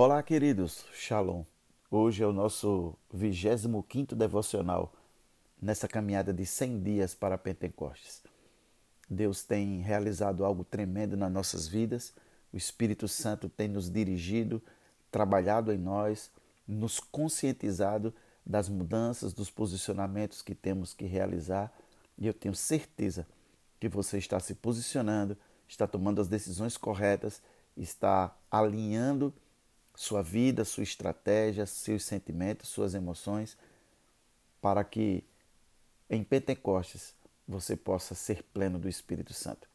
Olá, queridos. Shalom. Hoje é o nosso 25º devocional nessa caminhada de 100 dias para Pentecostes. Deus tem realizado algo tremendo nas nossas vidas. O Espírito Santo tem nos dirigido, trabalhado em nós, nos conscientizado das mudanças, dos posicionamentos que temos que realizar. E eu tenho certeza que você está se posicionando, está tomando as decisões corretas, está alinhando sua vida, sua estratégia, seus sentimentos, suas emoções, para que em Pentecostes você possa ser pleno do Espírito Santo.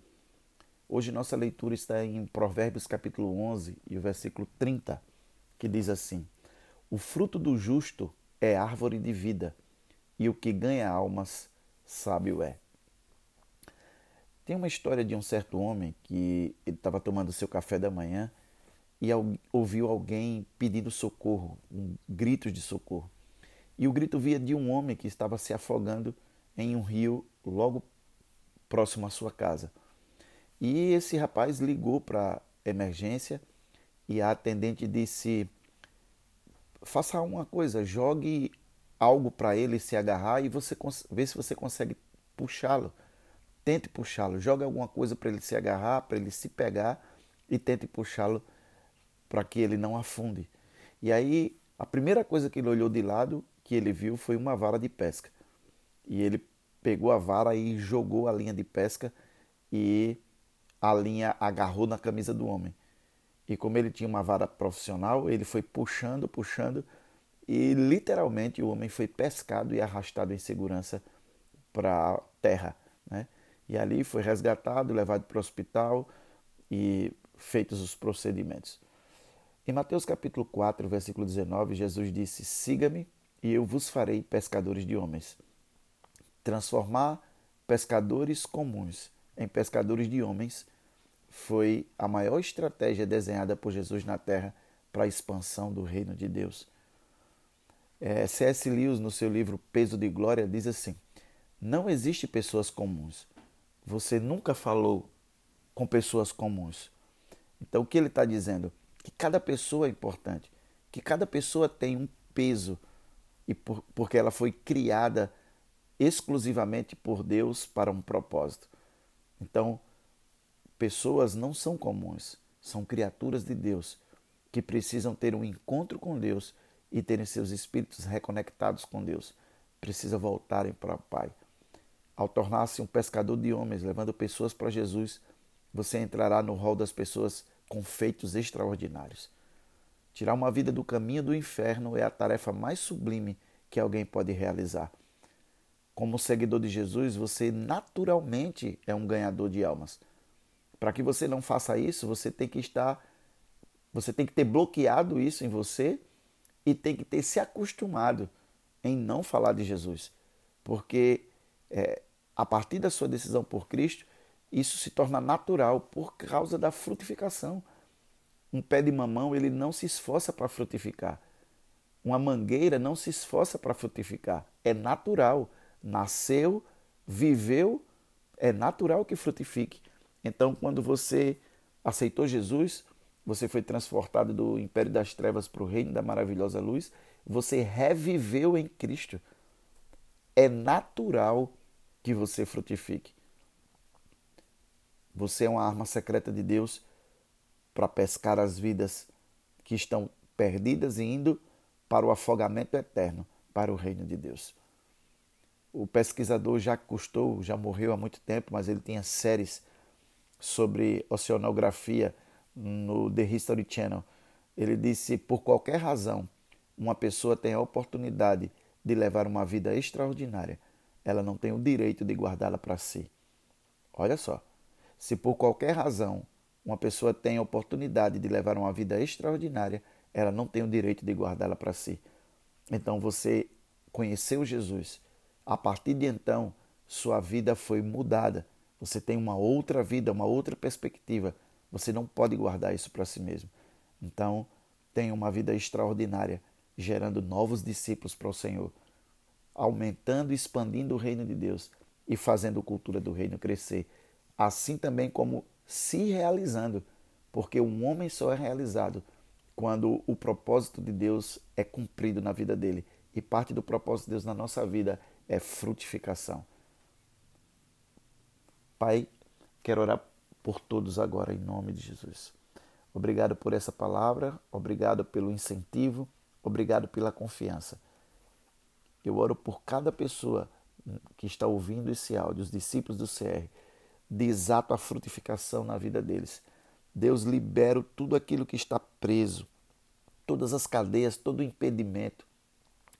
Hoje nossa leitura está em Provérbios capítulo 11 e o versículo 30, que diz assim: O fruto do justo é árvore de vida, e o que ganha almas, sábio é. Tem uma história de um certo homem que estava tomando seu café da manhã e ouviu alguém pedindo socorro, um gritos de socorro. E o grito via de um homem que estava se afogando em um rio logo próximo à sua casa. E esse rapaz ligou para a emergência e a atendente disse: faça uma coisa, jogue algo para ele se agarrar e você vê se você consegue puxá-lo. Tente puxá-lo, jogue alguma coisa para ele se agarrar, para ele se pegar e tente puxá-lo para que ele não afunde. E aí, a primeira coisa que ele olhou de lado, que ele viu, foi uma vara de pesca. E ele pegou a vara e jogou a linha de pesca e a linha agarrou na camisa do homem. E como ele tinha uma vara profissional, ele foi puxando, puxando e literalmente o homem foi pescado e arrastado em segurança para a terra. Né? E ali foi resgatado, levado para o hospital e feitos os procedimentos. Em Mateus capítulo 4, versículo 19, Jesus disse: Siga-me e eu vos farei pescadores de homens. Transformar pescadores comuns em pescadores de homens foi a maior estratégia desenhada por Jesus na terra para a expansão do reino de Deus. É, C.S. Lewis, no seu livro Peso de Glória, diz assim: Não existe pessoas comuns. Você nunca falou com pessoas comuns. Então, o que ele está dizendo? Que cada pessoa é importante, que cada pessoa tem um peso e por, porque ela foi criada exclusivamente por Deus para um propósito. Então, pessoas não são comuns, são criaturas de Deus que precisam ter um encontro com Deus e terem seus espíritos reconectados com Deus. Precisam voltarem para o Pai. Ao tornar-se um pescador de homens, levando pessoas para Jesus, você entrará no rol das pessoas com feitos extraordinários. Tirar uma vida do caminho do inferno é a tarefa mais sublime que alguém pode realizar. Como seguidor de Jesus, você naturalmente é um ganhador de almas. Para que você não faça isso, você tem que estar você tem que ter bloqueado isso em você e tem que ter se acostumado em não falar de Jesus. Porque é, a partir da sua decisão por Cristo, isso se torna natural por causa da frutificação. Um pé de mamão ele não se esforça para frutificar. Uma mangueira não se esforça para frutificar. É natural. Nasceu, viveu, é natural que frutifique. Então, quando você aceitou Jesus, você foi transportado do império das trevas para o reino da maravilhosa luz, você reviveu em Cristo. É natural que você frutifique. Você é uma arma secreta de Deus para pescar as vidas que estão perdidas e indo para o afogamento eterno, para o reino de Deus. O pesquisador Jacques Cousteau já morreu há muito tempo, mas ele tinha séries sobre oceanografia no The History Channel. Ele disse: por qualquer razão, uma pessoa tem a oportunidade de levar uma vida extraordinária, ela não tem o direito de guardá-la para si. Olha só. Se por qualquer razão uma pessoa tem a oportunidade de levar uma vida extraordinária, ela não tem o direito de guardá-la para si. Então você conheceu Jesus. A partir de então, sua vida foi mudada. Você tem uma outra vida, uma outra perspectiva. Você não pode guardar isso para si mesmo. Então, tenha uma vida extraordinária, gerando novos discípulos para o Senhor, aumentando e expandindo o reino de Deus e fazendo a cultura do reino crescer assim também como se realizando, porque um homem só é realizado quando o propósito de Deus é cumprido na vida dele. E parte do propósito de Deus na nossa vida é frutificação. Pai, quero orar por todos agora em nome de Jesus. Obrigado por essa palavra, obrigado pelo incentivo, obrigado pela confiança. Eu oro por cada pessoa que está ouvindo esse áudio, os discípulos do CR, desato a frutificação na vida deles. Deus libera tudo aquilo que está preso, todas as cadeias, todo o impedimento.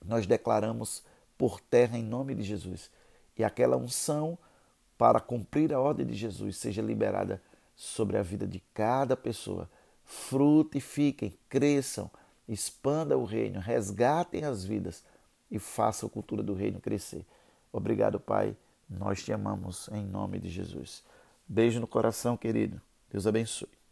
Nós declaramos por terra em nome de Jesus. E aquela unção para cumprir a ordem de Jesus seja liberada sobre a vida de cada pessoa. Frutifiquem, cresçam, expandam o reino, resgatem as vidas e façam a cultura do reino crescer. Obrigado, Pai. Nós te amamos em nome de Jesus. Beijo no coração, querido. Deus abençoe.